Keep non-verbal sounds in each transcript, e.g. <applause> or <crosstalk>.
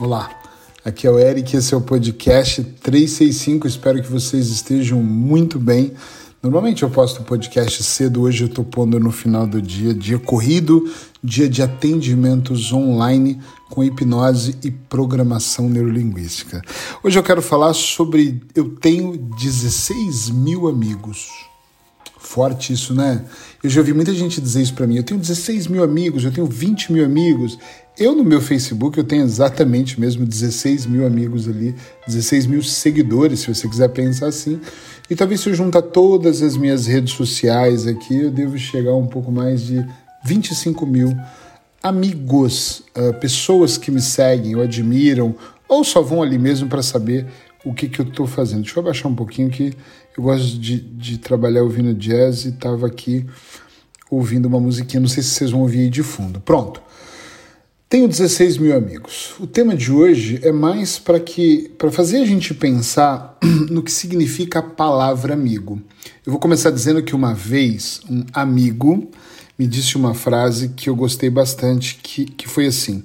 Olá, aqui é o Eric, esse é o podcast 365. Espero que vocês estejam muito bem. Normalmente eu posto o podcast cedo, hoje eu estou pondo no final do dia, dia corrido, dia de atendimentos online com hipnose e programação neurolinguística. Hoje eu quero falar sobre eu tenho 16 mil amigos. Forte isso, né? Eu já ouvi muita gente dizer isso para mim. Eu tenho 16 mil amigos, eu tenho 20 mil amigos. Eu no meu Facebook eu tenho exatamente mesmo 16 mil amigos ali, 16 mil seguidores, se você quiser pensar assim. E talvez se eu juntar todas as minhas redes sociais aqui, eu devo chegar a um pouco mais de 25 mil amigos, uh, pessoas que me seguem ou admiram, ou só vão ali mesmo para saber o que, que eu estou fazendo. Deixa eu abaixar um pouquinho que eu gosto de, de trabalhar ouvindo jazz e estava aqui ouvindo uma musiquinha, não sei se vocês vão ouvir aí de fundo. Pronto. Tenho 16 mil amigos. O tema de hoje é mais para que para fazer a gente pensar <clears throat> no que significa a palavra amigo. Eu vou começar dizendo que uma vez um amigo me disse uma frase que eu gostei bastante, que, que foi assim.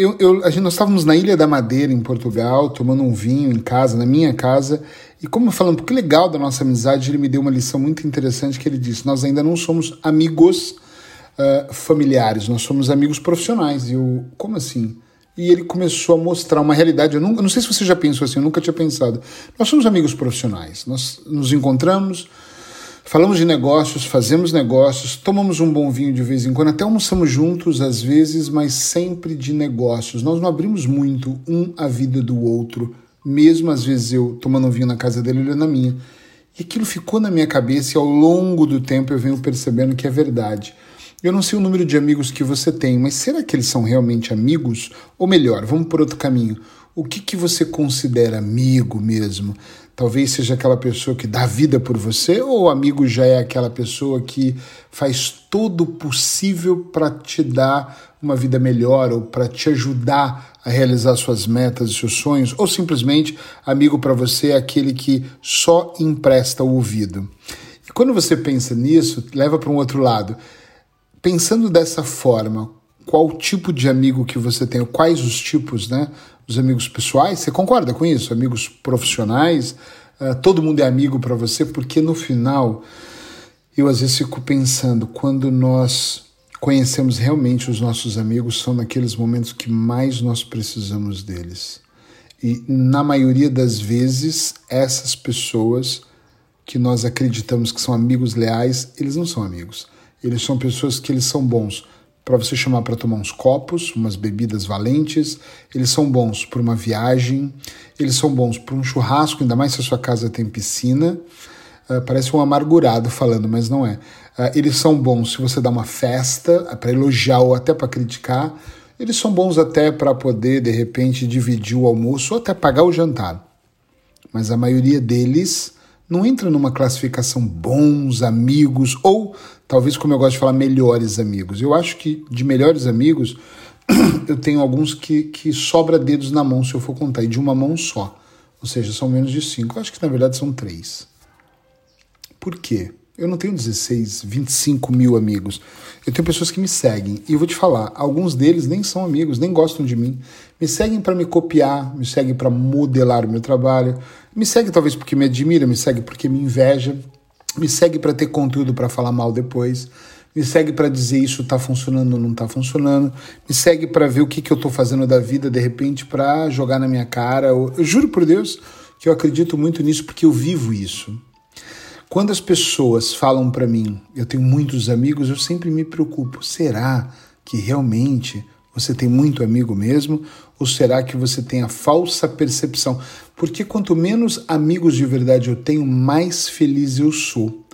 Eu, eu, a gente, nós estávamos na Ilha da Madeira, em Portugal, tomando um vinho em casa, na minha casa, e como falando, que legal da nossa amizade, ele me deu uma lição muito interessante que ele disse: Nós ainda não somos amigos uh, familiares, nós somos amigos profissionais. E eu, como assim? E ele começou a mostrar uma realidade. Eu eu não sei se você já pensou assim, eu nunca tinha pensado. Nós somos amigos profissionais, nós nos encontramos, falamos de negócios, fazemos negócios, tomamos um bom vinho de vez em quando, até almoçamos juntos às vezes, mas sempre de negócios. Nós não abrimos muito um a vida do outro, mesmo às vezes eu tomando um vinho na casa dele, ele na minha. E aquilo ficou na minha cabeça e ao longo do tempo eu venho percebendo que é verdade. Eu não sei o número de amigos que você tem, mas será que eles são realmente amigos? Ou melhor, vamos por outro caminho. O que, que você considera amigo mesmo? Talvez seja aquela pessoa que dá vida por você, ou o amigo já é aquela pessoa que faz todo o possível para te dar uma vida melhor ou para te ajudar a realizar suas metas e seus sonhos, ou simplesmente amigo para você é aquele que só empresta o ouvido. E quando você pensa nisso, leva para um outro lado. Pensando dessa forma, qual tipo de amigo que você tem, quais os tipos, né? Os amigos pessoais, você concorda com isso? Amigos profissionais, uh, todo mundo é amigo para você, porque no final eu às vezes fico pensando, quando nós conhecemos realmente os nossos amigos, são naqueles momentos que mais nós precisamos deles. E na maioria das vezes, essas pessoas que nós acreditamos que são amigos leais, eles não são amigos eles são pessoas que eles são bons para você chamar para tomar uns copos, umas bebidas valentes. Eles são bons para uma viagem. Eles são bons para um churrasco, ainda mais se a sua casa tem piscina. Uh, parece um amargurado falando, mas não é. Uh, eles são bons se você dá uma festa uh, para elogiar ou até para criticar. Eles são bons até para poder, de repente, dividir o almoço ou até pagar o jantar. Mas a maioria deles não entra numa classificação bons amigos ou talvez como eu gosto de falar melhores amigos. Eu acho que de melhores amigos <clears throat> eu tenho alguns que, que sobra dedos na mão se eu for contar e de uma mão só. Ou seja, são menos de cinco. Eu acho que na verdade são três. Por quê? Eu não tenho 16, 25 mil amigos. Eu tenho pessoas que me seguem. E eu vou te falar, alguns deles nem são amigos, nem gostam de mim. Me seguem para me copiar, me seguem para modelar o meu trabalho. Me segue talvez porque me admira, me segue porque me inveja. Me segue para ter conteúdo para falar mal depois. Me segue para dizer isso está funcionando ou não está funcionando. Me segue para ver o que, que eu estou fazendo da vida de repente para jogar na minha cara. Eu juro por Deus que eu acredito muito nisso porque eu vivo isso. Quando as pessoas falam para mim, eu tenho muitos amigos, eu sempre me preocupo. Será que realmente você tem muito amigo mesmo? Ou será que você tem a falsa percepção? Porque quanto menos amigos de verdade eu tenho, mais feliz eu sou.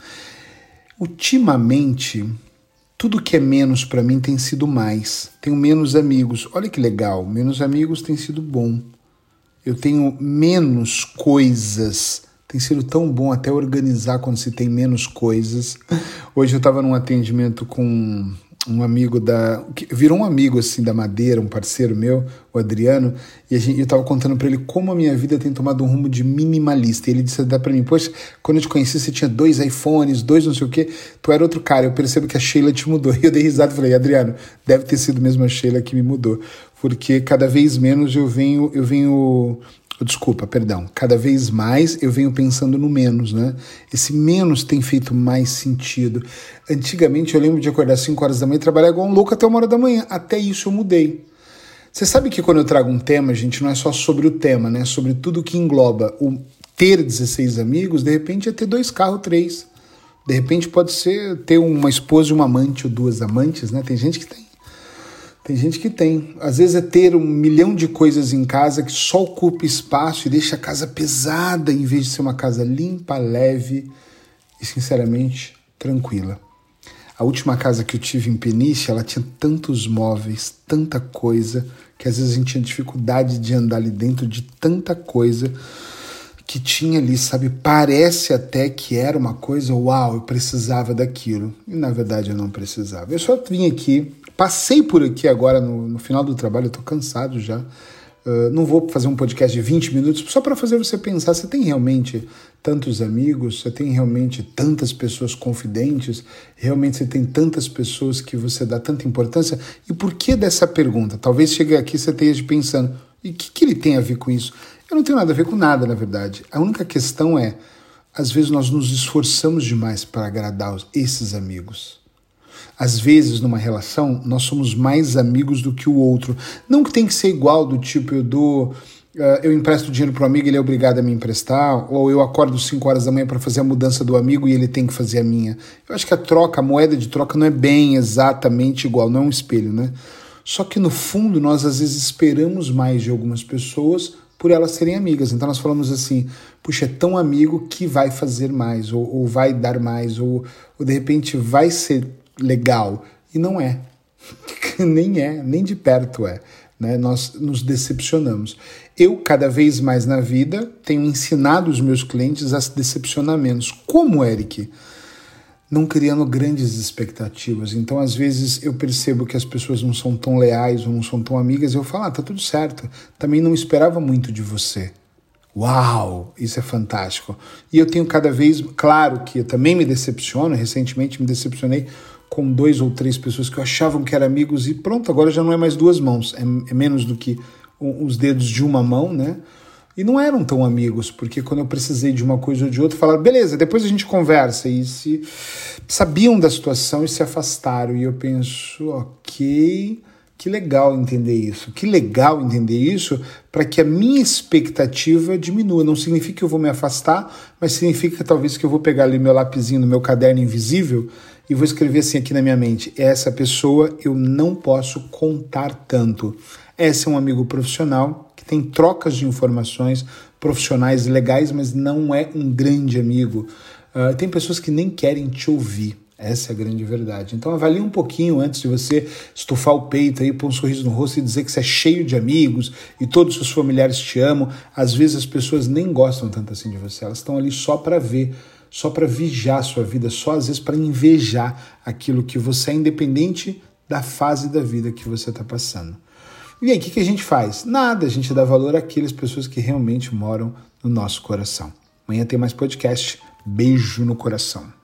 Ultimamente, tudo que é menos para mim tem sido mais. Tenho menos amigos. Olha que legal, menos amigos tem sido bom. Eu tenho menos coisas tem sido tão bom até organizar quando se tem menos coisas. Hoje eu estava num atendimento com um amigo da. Virou um amigo assim da Madeira, um parceiro meu, o Adriano, e gente, eu tava contando para ele como a minha vida tem tomado um rumo de minimalista. E ele disse dá para mim, poxa, quando eu te conheci, você tinha dois iPhones, dois não sei o quê, tu era outro cara. Eu percebo que a Sheila te mudou. <laughs> E eu dei risada e falei, Adriano, deve ter sido mesmo a Sheila que me mudou. Porque cada vez menos eu venho, eu venho Desculpa, perdão. Cada vez mais eu venho pensando no menos, né? Esse menos tem feito mais sentido. Antigamente eu lembro de acordar às 5 horas da manhã e trabalhar igual um louco até uma hora da manhã. Até isso eu mudei. Você sabe que quando eu trago um tema, gente, não é só sobre o tema, né? É sobre tudo que engloba. O ter 16 amigos, de repente é ter dois carros, três. De repente pode ser ter uma esposa e uma amante ou duas amantes, né? Tem gente que tem. Tem gente que tem. Às vezes é ter um milhão de coisas em casa que só ocupa espaço e deixa a casa pesada em vez de ser uma casa limpa, leve e, sinceramente, tranquila. A última casa que eu tive em Peniche, ela tinha tantos móveis, tanta coisa, que às vezes a gente tinha dificuldade de andar ali dentro de tanta coisa que tinha ali, sabe? Parece até que era uma coisa, uau, eu precisava daquilo. E na verdade eu não precisava. Eu só vim aqui Passei por aqui agora no, no final do trabalho, eu tô cansado já. Uh, não vou fazer um podcast de 20 minutos só para fazer você pensar: você tem realmente tantos amigos? Você tem realmente tantas pessoas confidentes? Realmente você tem tantas pessoas que você dá tanta importância? E por que dessa pergunta? Talvez chegue aqui você esteja pensando: e o que, que ele tem a ver com isso? Eu não tenho nada a ver com nada, na verdade. A única questão é: às vezes nós nos esforçamos demais para agradar esses amigos. Às vezes, numa relação, nós somos mais amigos do que o outro. Não que tem que ser igual, do tipo, eu dou. Uh, eu empresto dinheiro para o amigo, ele é obrigado a me emprestar, ou eu acordo 5 horas da manhã para fazer a mudança do amigo e ele tem que fazer a minha. Eu acho que a troca, a moeda de troca não é bem exatamente igual, não é um espelho, né? Só que no fundo nós às vezes esperamos mais de algumas pessoas por elas serem amigas. Então nós falamos assim, puxa, é tão amigo que vai fazer mais, ou, ou vai dar mais, ou, ou de repente vai ser legal. E não é. <laughs> nem é, nem de perto é. Né? Nós nos decepcionamos. Eu, cada vez mais na vida, tenho ensinado os meus clientes a se decepcionar menos. Como, Eric? Não criando grandes expectativas. Então, às vezes, eu percebo que as pessoas não são tão leais ou não são tão amigas, eu falo, ah, tá tudo certo. Também não esperava muito de você. Uau, isso é fantástico. E eu tenho cada vez, claro que eu também me decepciono, recentemente me decepcionei com dois ou três pessoas que eu achavam que eram amigos e pronto, agora já não é mais duas mãos, é, é menos do que os dedos de uma mão, né? E não eram tão amigos, porque quando eu precisei de uma coisa ou de outra, falaram, beleza, depois a gente conversa. E se sabiam da situação e se afastaram. E eu penso, ok, que legal entender isso. Que legal entender isso para que a minha expectativa diminua. Não significa que eu vou me afastar, mas significa talvez que eu vou pegar ali meu lapisinho no meu caderno invisível e vou escrever assim aqui na minha mente: essa pessoa eu não posso contar tanto. Esse é um amigo profissional que tem trocas de informações profissionais legais, mas não é um grande amigo. Uh, tem pessoas que nem querem te ouvir. Essa é a grande verdade. Então avalie um pouquinho antes de você estufar o peito aí, pôr um sorriso no rosto e dizer que você é cheio de amigos e todos os seus familiares te amam. Às vezes as pessoas nem gostam tanto assim de você, elas estão ali só para ver só para vigiar a sua vida, só às vezes para invejar aquilo que você é, independente da fase da vida que você está passando. E aí, o que, que a gente faz? Nada, a gente dá valor àquelas pessoas que realmente moram no nosso coração. Amanhã tem mais podcast. Beijo no coração.